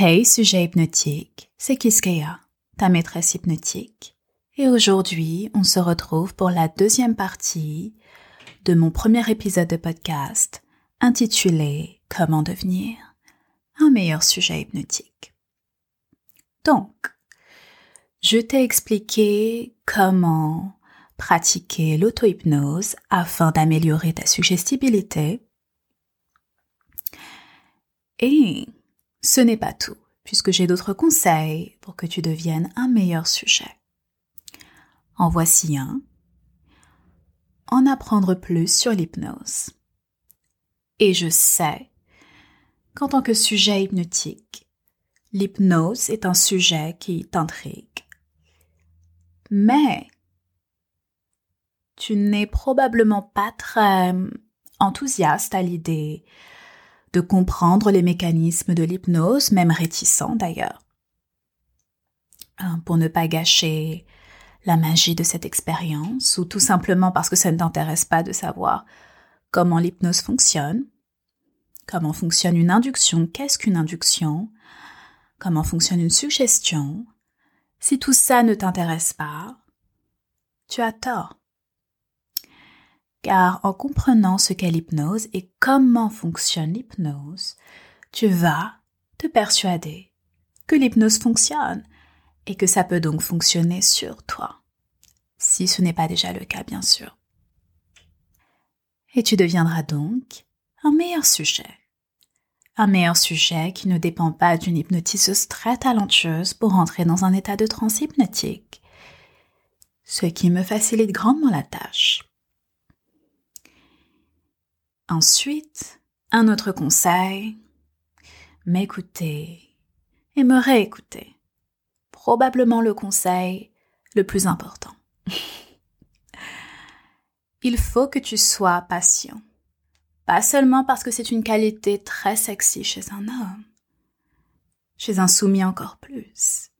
Hey sujet hypnotique, c'est Kiskeya, ta maîtresse hypnotique. Et aujourd'hui, on se retrouve pour la deuxième partie de mon premier épisode de podcast intitulé Comment devenir un meilleur sujet hypnotique. Donc, je t'ai expliqué comment pratiquer l'auto-hypnose afin d'améliorer ta suggestibilité. Et ce n'est pas tout, puisque j'ai d'autres conseils pour que tu deviennes un meilleur sujet. En voici un. En apprendre plus sur l'hypnose. Et je sais qu'en tant que sujet hypnotique, l'hypnose est un sujet qui t'intrigue. Mais tu n'es probablement pas très enthousiaste à l'idée de comprendre les mécanismes de l'hypnose, même réticent d'ailleurs. Hein, pour ne pas gâcher la magie de cette expérience, ou tout simplement parce que ça ne t'intéresse pas de savoir comment l'hypnose fonctionne, comment fonctionne une induction, qu'est-ce qu'une induction, comment fonctionne une suggestion. Si tout ça ne t'intéresse pas, tu as tort car en comprenant ce qu'est l'hypnose et comment fonctionne l'hypnose, tu vas te persuader que l'hypnose fonctionne et que ça peut donc fonctionner sur toi, si ce n'est pas déjà le cas bien sûr. Et tu deviendras donc un meilleur sujet. Un meilleur sujet qui ne dépend pas d'une hypnotiseuse très talentueuse pour entrer dans un état de transe hypnotique, ce qui me facilite grandement la tâche. Ensuite, un autre conseil, m'écouter et me réécouter. Probablement le conseil le plus important. Il faut que tu sois patient. Pas seulement parce que c'est une qualité très sexy chez un homme, chez un soumis encore plus,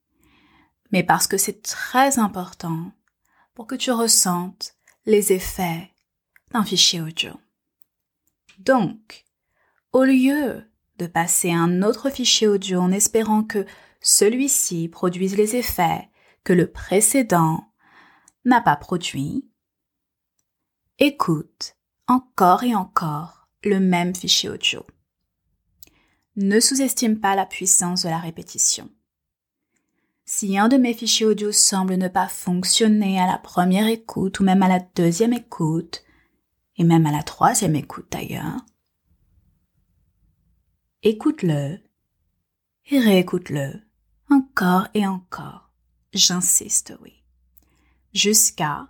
mais parce que c'est très important pour que tu ressentes les effets d'un fichier audio. Donc, au lieu de passer un autre fichier audio en espérant que celui-ci produise les effets que le précédent n'a pas produit, écoute encore et encore le même fichier audio. Ne sous-estime pas la puissance de la répétition. Si un de mes fichiers audio semble ne pas fonctionner à la première écoute ou même à la deuxième écoute, et même à la troisième écoute d'ailleurs. Écoute-le et réécoute-le encore et encore. J'insiste, oui. Jusqu'à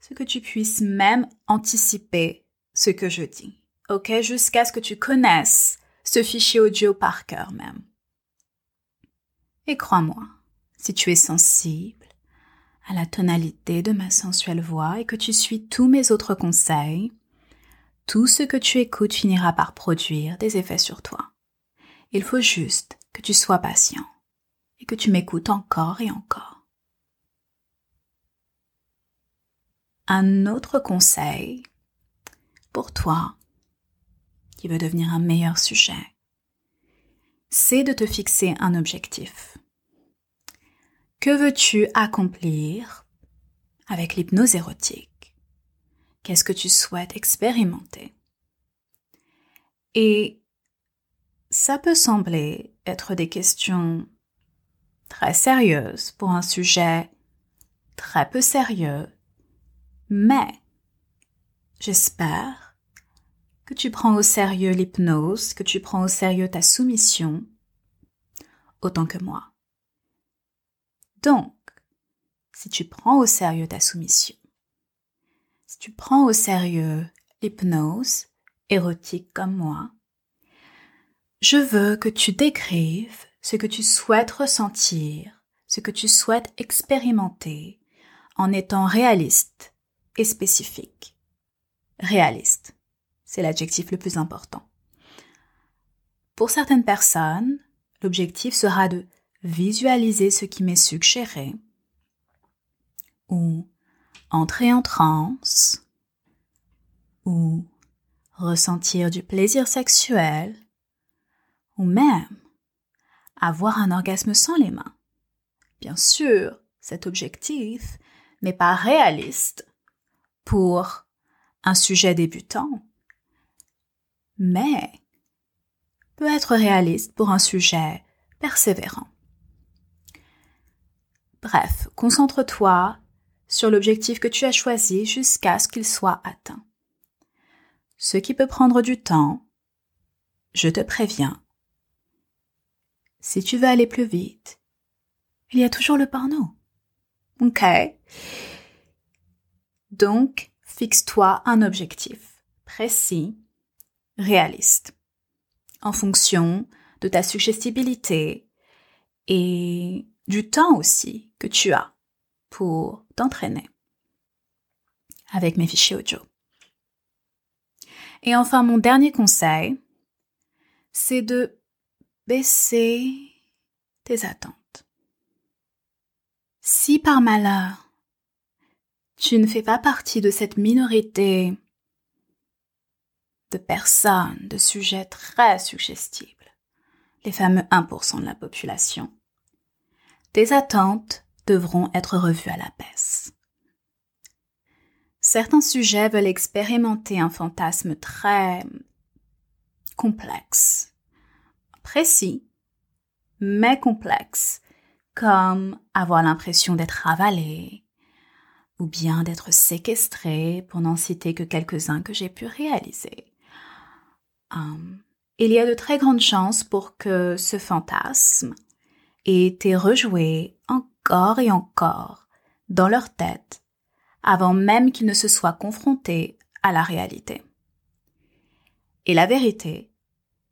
ce que tu puisses même anticiper ce que je dis. Ok? Jusqu'à ce que tu connaisses ce fichier audio par cœur même. Et crois-moi, si tu es sensible, à la tonalité de ma sensuelle voix et que tu suis tous mes autres conseils, tout ce que tu écoutes finira par produire des effets sur toi. Il faut juste que tu sois patient et que tu m'écoutes encore et encore. Un autre conseil pour toi qui veux devenir un meilleur sujet, c'est de te fixer un objectif. Que veux-tu accomplir avec l'hypnose érotique? Qu'est-ce que tu souhaites expérimenter? Et ça peut sembler être des questions très sérieuses pour un sujet très peu sérieux, mais j'espère que tu prends au sérieux l'hypnose, que tu prends au sérieux ta soumission, autant que moi. Donc, si tu prends au sérieux ta soumission, si tu prends au sérieux l'hypnose érotique comme moi, je veux que tu décrives ce que tu souhaites ressentir, ce que tu souhaites expérimenter en étant réaliste et spécifique. Réaliste, c'est l'adjectif le plus important. Pour certaines personnes, l'objectif sera de visualiser ce qui m'est suggéré, ou entrer en transe, ou ressentir du plaisir sexuel, ou même avoir un orgasme sans les mains. Bien sûr, cet objectif n'est pas réaliste pour un sujet débutant, mais peut être réaliste pour un sujet persévérant. Bref, concentre-toi sur l'objectif que tu as choisi jusqu'à ce qu'il soit atteint. Ce qui peut prendre du temps, je te préviens. Si tu veux aller plus vite, il y a toujours le porno. Ok. Donc, fixe-toi un objectif précis, réaliste, en fonction de ta suggestibilité et du temps aussi que tu as pour t'entraîner avec mes fichiers audio. Et enfin, mon dernier conseil, c'est de baisser tes attentes. Si par malheur, tu ne fais pas partie de cette minorité de personnes, de sujets très suggestibles, les fameux 1% de la population, tes attentes devront être revues à la baisse. Certains sujets veulent expérimenter un fantasme très complexe, précis, mais complexe, comme avoir l'impression d'être avalé, ou bien d'être séquestré, pour n'en citer que quelques-uns que j'ai pu réaliser. Hum, il y a de très grandes chances pour que ce fantasme ait été rejoué encore et encore dans leur tête avant même qu'ils ne se soient confrontés à la réalité. Et la vérité,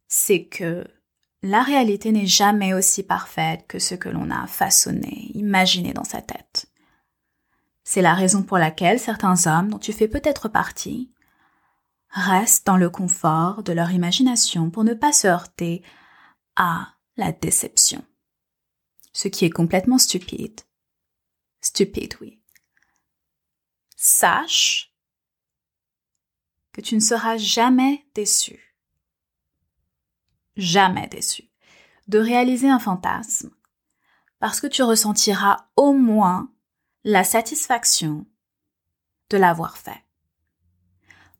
c'est que la réalité n'est jamais aussi parfaite que ce que l'on a façonné, imaginé dans sa tête. C'est la raison pour laquelle certains hommes dont tu fais peut-être partie restent dans le confort de leur imagination pour ne pas se heurter à la déception. Ce qui est complètement stupide. Stupide, oui. Sache que tu ne seras jamais déçu. Jamais déçu de réaliser un fantasme parce que tu ressentiras au moins la satisfaction de l'avoir fait.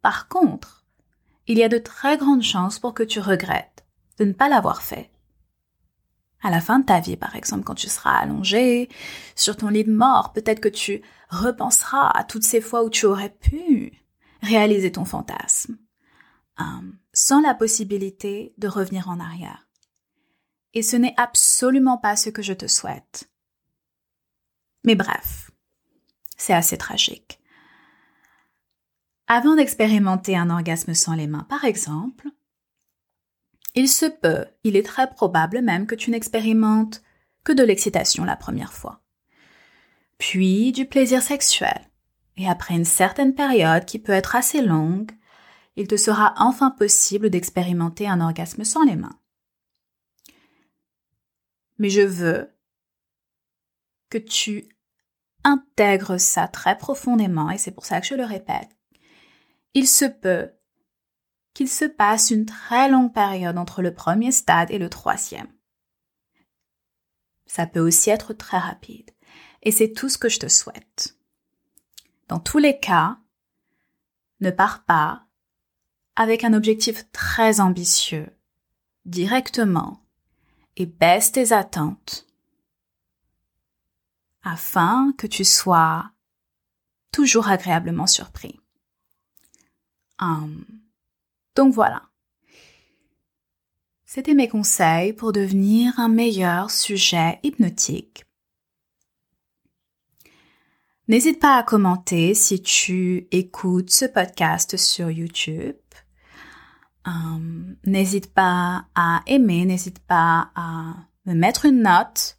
Par contre, il y a de très grandes chances pour que tu regrettes de ne pas l'avoir fait. À la fin de ta vie, par exemple, quand tu seras allongé sur ton lit de mort, peut-être que tu repenseras à toutes ces fois où tu aurais pu réaliser ton fantasme, hum, sans la possibilité de revenir en arrière. Et ce n'est absolument pas ce que je te souhaite. Mais bref, c'est assez tragique. Avant d'expérimenter un orgasme sans les mains, par exemple, il se peut, il est très probable même que tu n'expérimentes que de l'excitation la première fois. Puis du plaisir sexuel. Et après une certaine période qui peut être assez longue, il te sera enfin possible d'expérimenter un orgasme sans les mains. Mais je veux que tu intègres ça très profondément, et c'est pour ça que je le répète, il se peut qu'il se passe une très longue période entre le premier stade et le troisième. Ça peut aussi être très rapide. Et c'est tout ce que je te souhaite. Dans tous les cas, ne pars pas avec un objectif très ambitieux directement et baisse tes attentes afin que tu sois toujours agréablement surpris. Hum. Donc voilà. C'était mes conseils pour devenir un meilleur sujet hypnotique. N'hésite pas à commenter si tu écoutes ce podcast sur YouTube. Hum, n'hésite pas à aimer, n'hésite pas à me mettre une note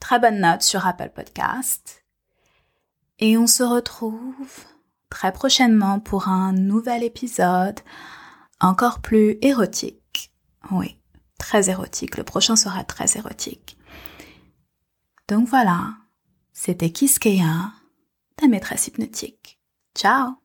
très bonne note sur Apple Podcast. Et on se retrouve très prochainement pour un nouvel épisode encore plus érotique. Oui, très érotique. Le prochain sera très érotique. Donc voilà, c'était Kiskeya, ta maîtresse hypnotique. Ciao